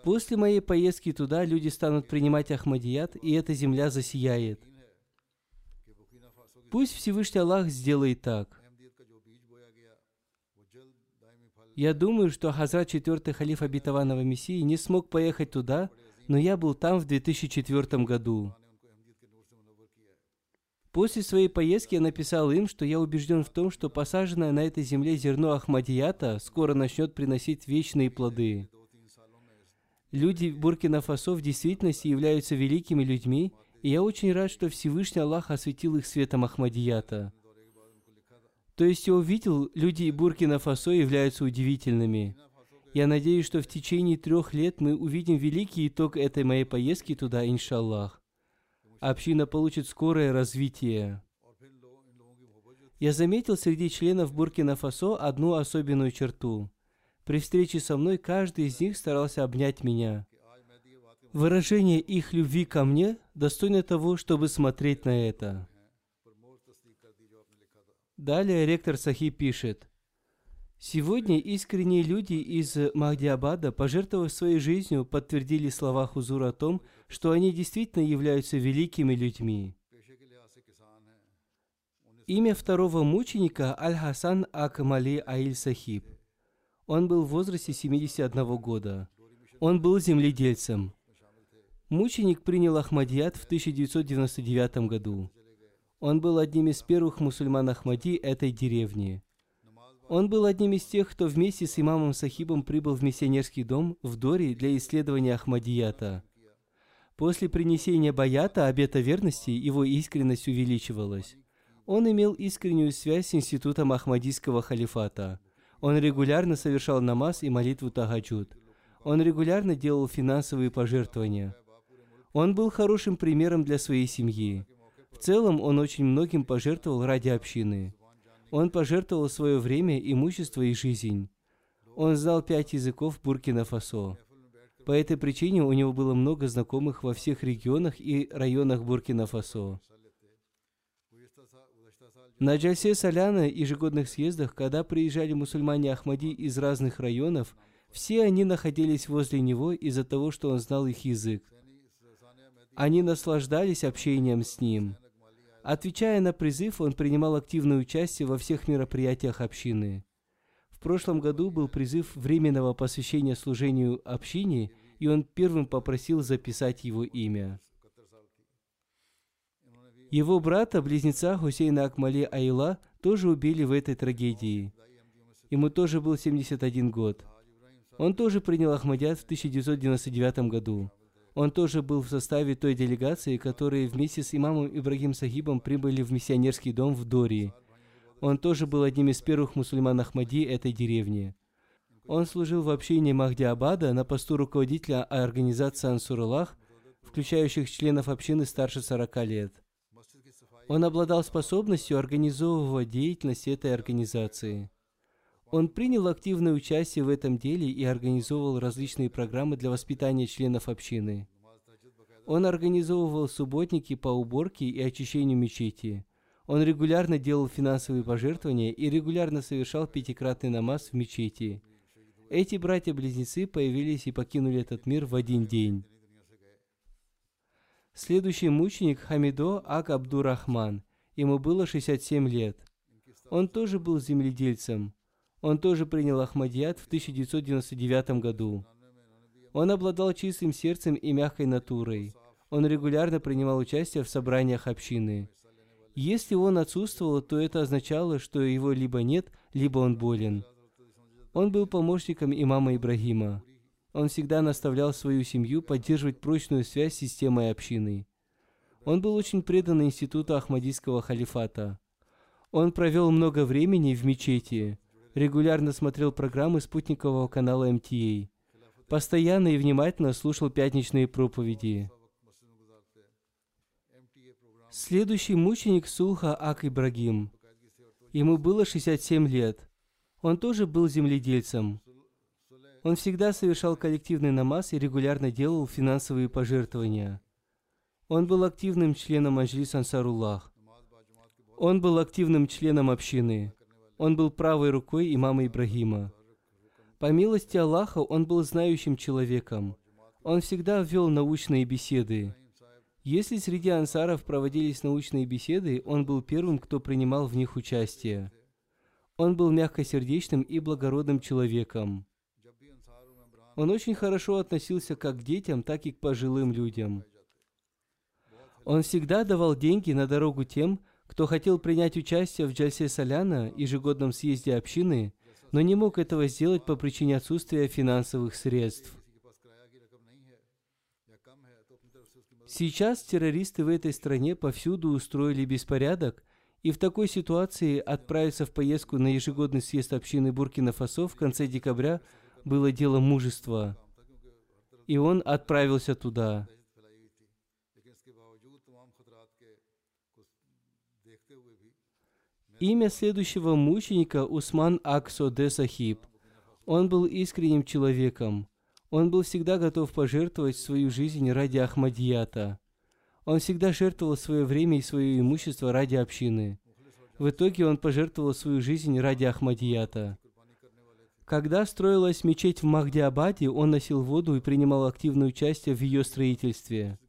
После моей поездки туда люди станут принимать Ахмадият, и эта земля засияет. Пусть Всевышний Аллах сделает так. Я думаю, что Хазрат четвертый халиф обетованного Мессии не смог поехать туда, но я был там в 2004 году. После своей поездки я написал им, что я убежден в том, что посаженное на этой земле зерно Ахмадията скоро начнет приносить вечные плоды. Люди Буркина-Фасо в действительности являются великими людьми, и я очень рад, что Всевышний Аллах осветил их светом Ахмадията. То есть я увидел, люди Буркина-Фасо являются удивительными – я надеюсь, что в течение трех лет мы увидим великий итог этой моей поездки туда, иншаллах. Община получит скорое развитие. Я заметил среди членов Буркина-Фасо одну особенную черту. При встрече со мной каждый из них старался обнять меня. Выражение их любви ко мне достойно того, чтобы смотреть на это. Далее ректор Сахи пишет. Сегодня искренние люди из Махдиабада, пожертвовав своей жизнью, подтвердили слова Хузура о том, что они действительно являются великими людьми. Имя второго мученика Аль-Хасан Акмали Аиль Сахиб. Он был в возрасте 71 года. Он был земледельцем. Мученик принял Ахмадият в 1999 году. Он был одним из первых мусульман Ахмади этой деревни. Он был одним из тех, кто вместе с имамом Сахибом прибыл в миссионерский дом в Дори для исследования Ахмадията. После принесения баята, обета верности, его искренность увеличивалась. Он имел искреннюю связь с институтом Ахмадийского халифата. Он регулярно совершал намаз и молитву Тагаджуд. Он регулярно делал финансовые пожертвования. Он был хорошим примером для своей семьи. В целом, он очень многим пожертвовал ради общины. Он пожертвовал свое время, имущество и жизнь. Он знал пять языков Буркина-Фасо. По этой причине у него было много знакомых во всех регионах и районах Буркина-Фасо. На Джальсе Соляна ежегодных съездах, когда приезжали мусульмане Ахмади из разных районов, все они находились возле него из-за того, что он знал их язык. Они наслаждались общением с ним – Отвечая на призыв, он принимал активное участие во всех мероприятиях общины. В прошлом году был призыв временного посвящения служению общине, и он первым попросил записать его имя. Его брата, близнеца Хусейна Акмали Айла, тоже убили в этой трагедии. Ему тоже был 71 год. Он тоже принял Ахмадият в 1999 году. Он тоже был в составе той делегации, которые вместе с имамом Ибрагим Сахибом прибыли в миссионерский дом в Дори. Он тоже был одним из первых мусульман Ахмади этой деревни. Он служил в общине Махди Абада на посту руководителя организации Ансуруллах, включающих членов общины старше 40 лет. Он обладал способностью организовывать деятельность этой организации. Он принял активное участие в этом деле и организовывал различные программы для воспитания членов общины. Он организовывал субботники по уборке и очищению мечети. Он регулярно делал финансовые пожертвования и регулярно совершал пятикратный намаз в мечети. Эти братья-близнецы появились и покинули этот мир в один день. Следующий мученик Хамидо Ак Абдурахман. Ему было 67 лет. Он тоже был земледельцем. Он тоже принял Ахмадият в 1999 году. Он обладал чистым сердцем и мягкой натурой. Он регулярно принимал участие в собраниях общины. Если он отсутствовал, то это означало, что его либо нет, либо он болен. Он был помощником имама Ибрагима. Он всегда наставлял свою семью поддерживать прочную связь с системой общины. Он был очень предан институту Ахмадийского халифата. Он провел много времени в мечети, регулярно смотрел программы спутникового канала МТА, постоянно и внимательно слушал пятничные проповеди. Следующий мученик Сулха Ак Ибрагим. Ему было 67 лет. Он тоже был земледельцем. Он всегда совершал коллективный намаз и регулярно делал финансовые пожертвования. Он был активным членом Аджлис Ансаруллах. Он был активным членом общины. Он был правой рукой имама Ибрагима. По милости Аллаха он был знающим человеком. Он всегда вел научные беседы. Если среди ансаров проводились научные беседы, он был первым, кто принимал в них участие. Он был мягкосердечным и благородным человеком. Он очень хорошо относился как к детям, так и к пожилым людям. Он всегда давал деньги на дорогу тем, кто хотел принять участие в Джальсе Соляна, ежегодном съезде общины, но не мог этого сделать по причине отсутствия финансовых средств. Сейчас террористы в этой стране повсюду устроили беспорядок, и в такой ситуации отправиться в поездку на ежегодный съезд общины Буркина-Фасо в конце декабря было дело мужества. И он отправился туда. Имя следующего мученика Усман Аксоде Сахиб. Он был искренним человеком. Он был всегда готов пожертвовать свою жизнь ради Ахмадията. Он всегда жертвовал свое время и свое имущество ради общины. В итоге он пожертвовал свою жизнь ради Ахмадията. Когда строилась мечеть в Махдиабаде, он носил воду и принимал активное участие в ее строительстве.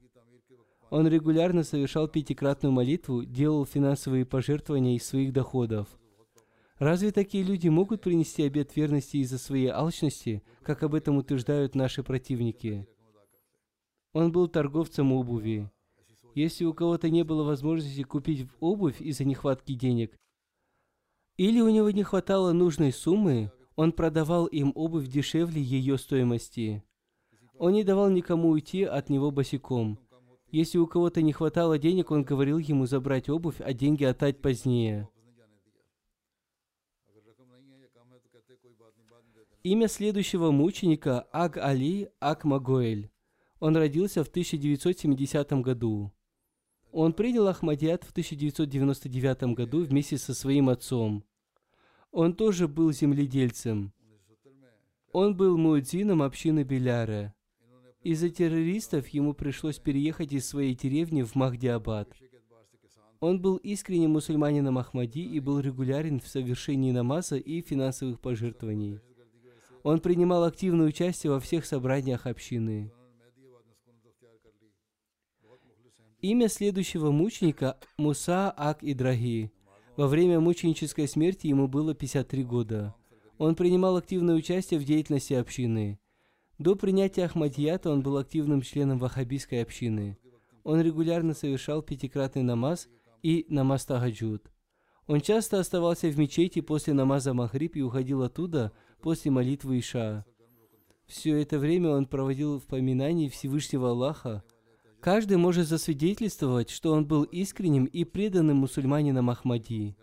Он регулярно совершал пятикратную молитву, делал финансовые пожертвования из своих доходов. Разве такие люди могут принести обет верности из-за своей алчности, как об этом утверждают наши противники? Он был торговцем обуви. Если у кого-то не было возможности купить обувь из-за нехватки денег, или у него не хватало нужной суммы, он продавал им обувь дешевле ее стоимости. Он не давал никому уйти от него босиком – если у кого-то не хватало денег, он говорил ему забрать обувь, а деньги отдать позднее. Имя следующего мученика Аг Али Ак Магоэль. Он родился в 1970 году. Он принял Ахмадият в 1999 году вместе со своим отцом. Он тоже был земледельцем. Он был муэдзином общины Беляра. Из-за террористов ему пришлось переехать из своей деревни в Махдиабад. Он был искренним мусульманином Ахмади и был регулярен в совершении намаза и финансовых пожертвований. Он принимал активное участие во всех собраниях общины. Имя следующего мученика – Муса Ак Идрахи. Во время мученической смерти ему было 53 года. Он принимал активное участие в деятельности общины. До принятия Ахмадията он был активным членом ваххабистской общины. Он регулярно совершал пятикратный намаз и намаз Тагаджуд. Он часто оставался в мечети после намаза Махриб и уходил оттуда после молитвы Иша. Все это время он проводил в поминании Всевышнего Аллаха. Каждый может засвидетельствовать, что он был искренним и преданным мусульманином Ахмади.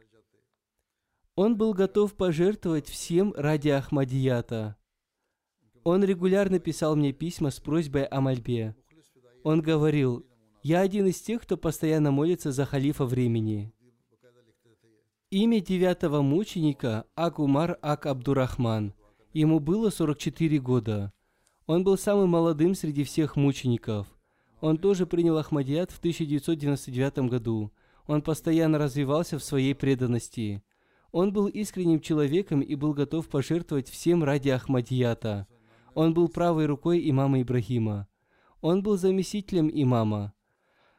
Он был готов пожертвовать всем ради Ахмадията. Он регулярно писал мне письма с просьбой о мольбе. Он говорил, «Я один из тех, кто постоянно молится за халифа времени». Имя девятого мученика – Акумар Ак Абдурахман. Ему было 44 года. Он был самым молодым среди всех мучеников. Он тоже принял Ахмадият в 1999 году. Он постоянно развивался в своей преданности. Он был искренним человеком и был готов пожертвовать всем ради Ахмадията. Он был правой рукой имама Ибрахима. Он был заместителем имама.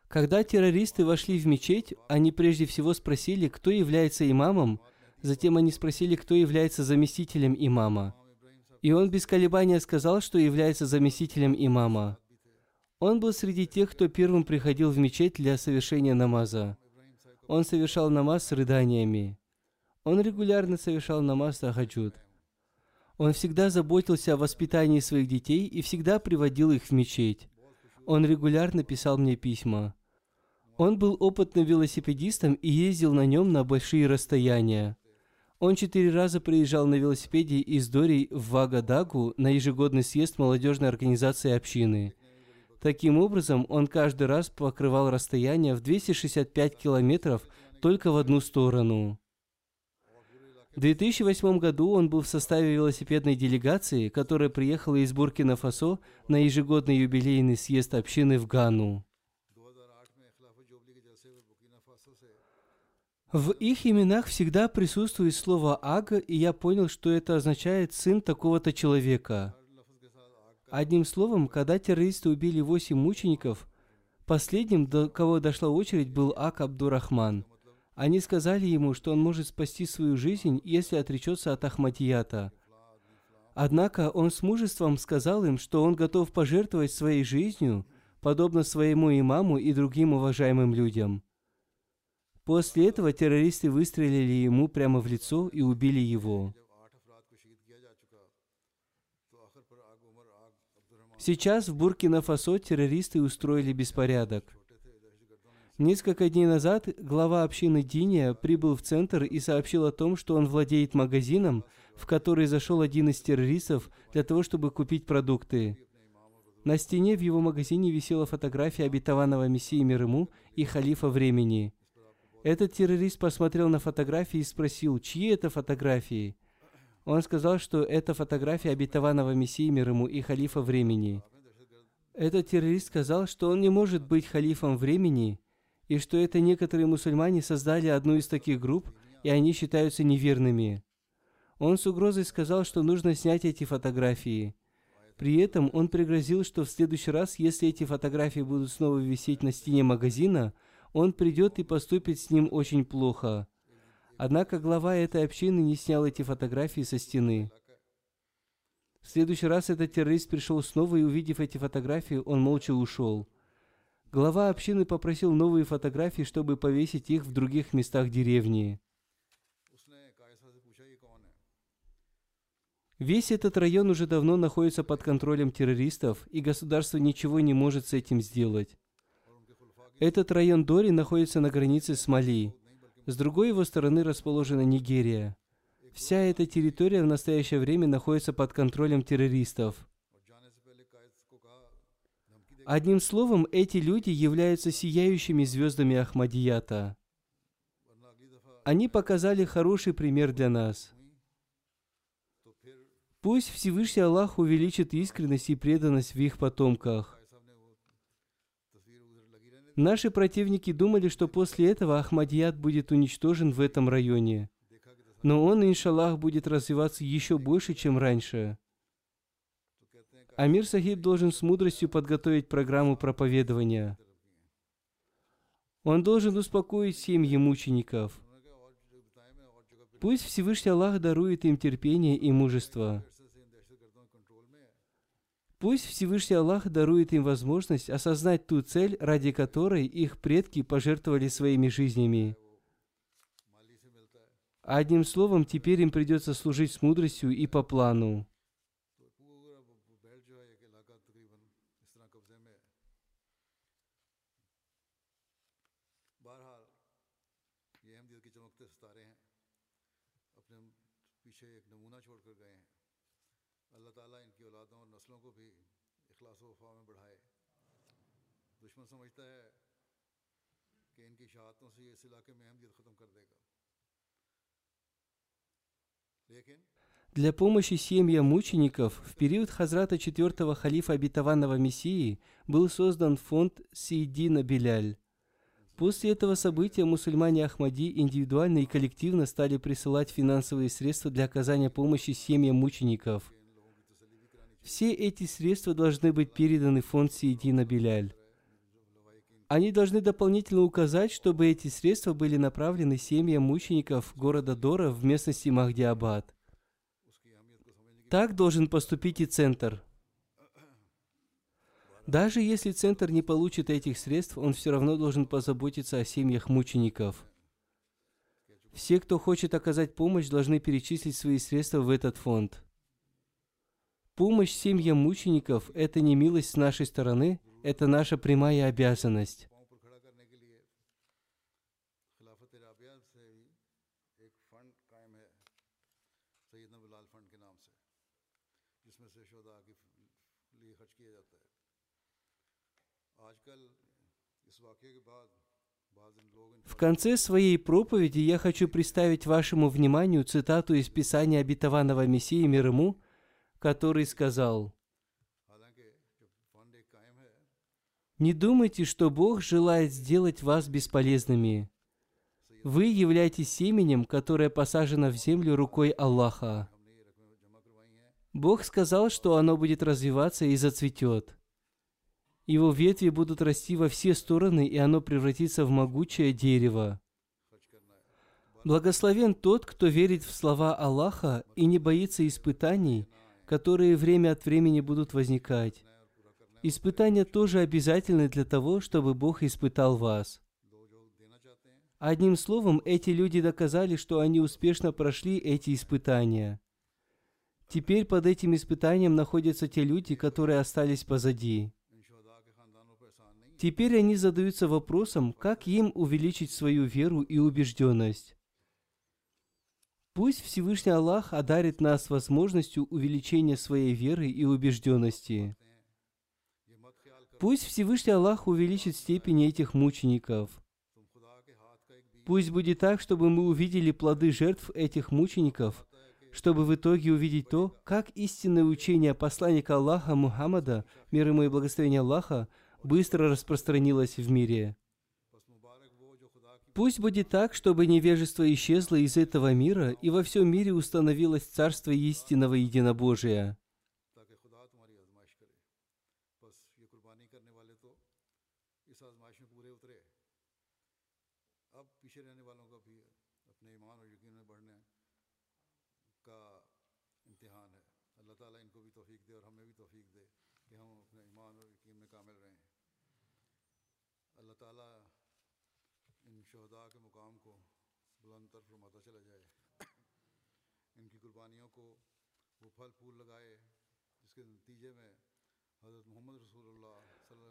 Когда террористы вошли в мечеть, они прежде всего спросили, кто является имамом, затем они спросили, кто является заместителем имама. И он без колебания сказал, что является заместителем имама. Он был среди тех, кто первым приходил в мечеть для совершения намаза. Он совершал намаз с рыданиями. Он регулярно совершал намаз тахаджуд. Он всегда заботился о воспитании своих детей и всегда приводил их в мечеть. Он регулярно писал мне письма. Он был опытным велосипедистом и ездил на нем на большие расстояния. Он четыре раза приезжал на велосипеде из Дори в Вагадагу на ежегодный съезд молодежной организации общины. Таким образом, он каждый раз покрывал расстояние в 265 километров только в одну сторону. В 2008 году он был в составе велосипедной делегации, которая приехала из Буркина-Фасо на ежегодный юбилейный съезд общины в Гану. В их именах всегда присутствует слово «ага», и я понял, что это означает «сын такого-то человека». Одним словом, когда террористы убили восемь мучеников, последним, до кого дошла очередь, был Ак Абдурахман. Они сказали ему, что он может спасти свою жизнь, если отречется от Ахмадията. Однако он с мужеством сказал им, что он готов пожертвовать своей жизнью, подобно своему имаму и другим уважаемым людям – После этого террористы выстрелили ему прямо в лицо и убили его. Сейчас в Буркина-Фасо террористы устроили беспорядок. Несколько дней назад глава общины Диния прибыл в центр и сообщил о том, что он владеет магазином, в который зашел один из террористов для того, чтобы купить продукты. На стене в его магазине висела фотография обетованного Мессии мир ему и халифа времени – этот террорист посмотрел на фотографии и спросил, чьи это фотографии. Он сказал, что это фотография обетованного Мессии мир ему и халифа времени. Этот террорист сказал, что он не может быть халифом времени, и что это некоторые мусульмане создали одну из таких групп, и они считаются неверными. Он с угрозой сказал, что нужно снять эти фотографии. При этом он пригрозил, что в следующий раз, если эти фотографии будут снова висеть на стене магазина, он придет и поступит с ним очень плохо. Однако глава этой общины не снял эти фотографии со стены. В следующий раз этот террорист пришел снова, и увидев эти фотографии, он молча ушел. Глава общины попросил новые фотографии, чтобы повесить их в других местах деревни. Весь этот район уже давно находится под контролем террористов, и государство ничего не может с этим сделать. Этот район Дори находится на границе с Мали. С другой его стороны расположена Нигерия. Вся эта территория в настоящее время находится под контролем террористов. Одним словом, эти люди являются сияющими звездами Ахмадията. Они показали хороший пример для нас. Пусть Всевышний Аллах увеличит искренность и преданность в их потомках. Наши противники думали, что после этого Ахмадият будет уничтожен в этом районе. Но он, иншаллах, будет развиваться еще больше, чем раньше. Амир Сахиб должен с мудростью подготовить программу проповедования. Он должен успокоить семьи мучеников. Пусть Всевышний Аллах дарует им терпение и мужество. Пусть Всевышний Аллах дарует им возможность осознать ту цель, ради которой их предки пожертвовали своими жизнями. Одним словом, теперь им придется служить с мудростью и по плану. Для помощи семьям мучеников в период Хазрата четвертого халифа обетованного Мессии был создан фонд Сейдина Беляль. После этого события мусульмане Ахмади индивидуально и коллективно стали присылать финансовые средства для оказания помощи семьям мучеников. Все эти средства должны быть переданы в фонд Сейдина Беляль. Они должны дополнительно указать, чтобы эти средства были направлены семьям мучеников города Дора в местности Махдиабад. Так должен поступить и центр. Даже если центр не получит этих средств, он все равно должен позаботиться о семьях мучеников. Все, кто хочет оказать помощь, должны перечислить свои средства в этот фонд. Помощь семьям мучеников – это не милость с нашей стороны, это наша прямая обязанность. В конце своей проповеди я хочу представить вашему вниманию цитату из Писания обетованного Мессии мир ему – который сказал, «Не думайте, что Бог желает сделать вас бесполезными. Вы являетесь семенем, которое посажено в землю рукой Аллаха. Бог сказал, что оно будет развиваться и зацветет. Его ветви будут расти во все стороны, и оно превратится в могучее дерево. Благословен тот, кто верит в слова Аллаха и не боится испытаний – которые время от времени будут возникать. Испытания тоже обязательны для того, чтобы Бог испытал вас. Одним словом, эти люди доказали, что они успешно прошли эти испытания. Теперь под этим испытанием находятся те люди, которые остались позади. Теперь они задаются вопросом, как им увеличить свою веру и убежденность. Пусть Всевышний Аллах одарит нас возможностью увеличения своей веры и убежденности. Пусть Всевышний Аллах увеличит степень этих мучеников. Пусть будет так, чтобы мы увидели плоды жертв этих мучеников, чтобы в итоге увидеть то, как истинное учение посланника Аллаха Мухаммада, мир ему и благословение Аллаха, быстро распространилось в мире. Пусть будет так, чтобы невежество исчезло из этого мира, и во всем мире установилось царство истинного единобожия.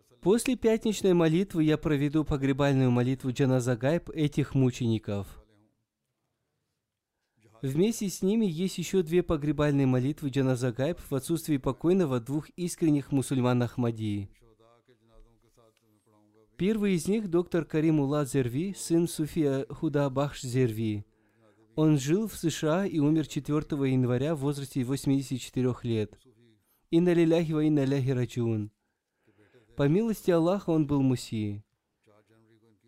После пятничной молитвы я проведу погребальную молитву Джаназагайб этих мучеников. Вместе с ними есть еще две погребальные молитвы Джаназагайб в отсутствии покойного двух искренних мусульман Ахмадии. Первый из них – доктор Каримула Зерви, сын Суфия Худабахш Зерви. Он жил в США и умер 4 января в возрасте 84 лет. Инна лиляхи ва инна ляхи раджун. По милости Аллаха он был муси.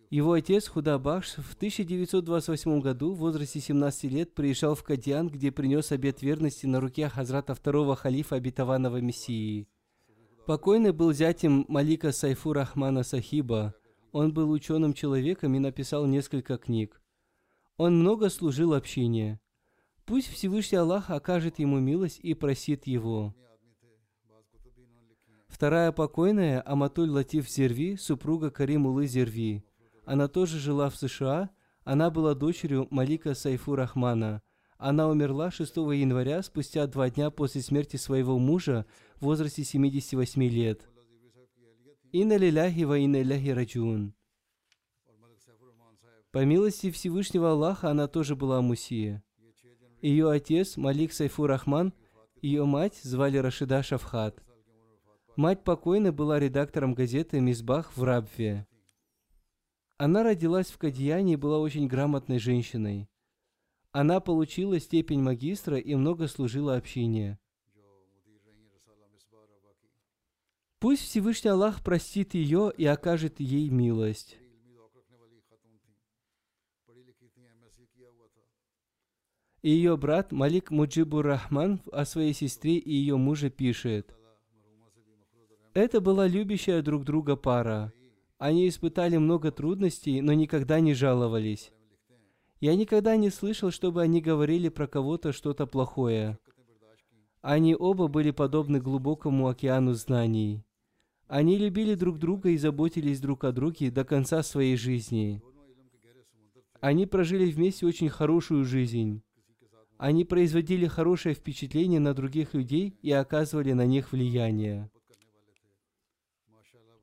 Его отец Худабахш в 1928 году в возрасте 17 лет приезжал в Кадьян, где принес обет верности на руке Хазрата второго халифа обетованного Мессии – Покойный был зятем Малика Сайфу Рахмана Сахиба. Он был ученым человеком и написал несколько книг. Он много служил общине. Пусть Всевышний Аллах окажет ему милость и просит его. Вторая покойная Аматуль Латиф Зерви, супруга Каримулы Зерви. Она тоже жила в США. Она была дочерью Малика Сайфу Рахмана. Она умерла 6 января спустя два дня после смерти своего мужа в возрасте 78 лет. Инна лиляхи ва инна иляхи раджун. По милости Всевышнего Аллаха она тоже была мусия. Ее отец, Малик Сайфур Рахман, ее мать звали Рашида Шафхат. Мать покойной была редактором газеты «Мизбах» в Рабве. Она родилась в Кадьяне и была очень грамотной женщиной. Она получила степень магистра и много служила общине. Пусть Всевышний Аллах простит ее и окажет ей милость. И ее брат Малик Муджибур Рахман о своей сестре и ее муже пишет. Это была любящая друг друга пара. Они испытали много трудностей, но никогда не жаловались. Я никогда не слышал, чтобы они говорили про кого-то что-то плохое. Они оба были подобны глубокому океану знаний. Они любили друг друга и заботились друг о друге до конца своей жизни. Они прожили вместе очень хорошую жизнь. Они производили хорошее впечатление на других людей и оказывали на них влияние.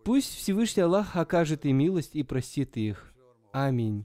Пусть Всевышний Аллах окажет им милость и простит их. Аминь.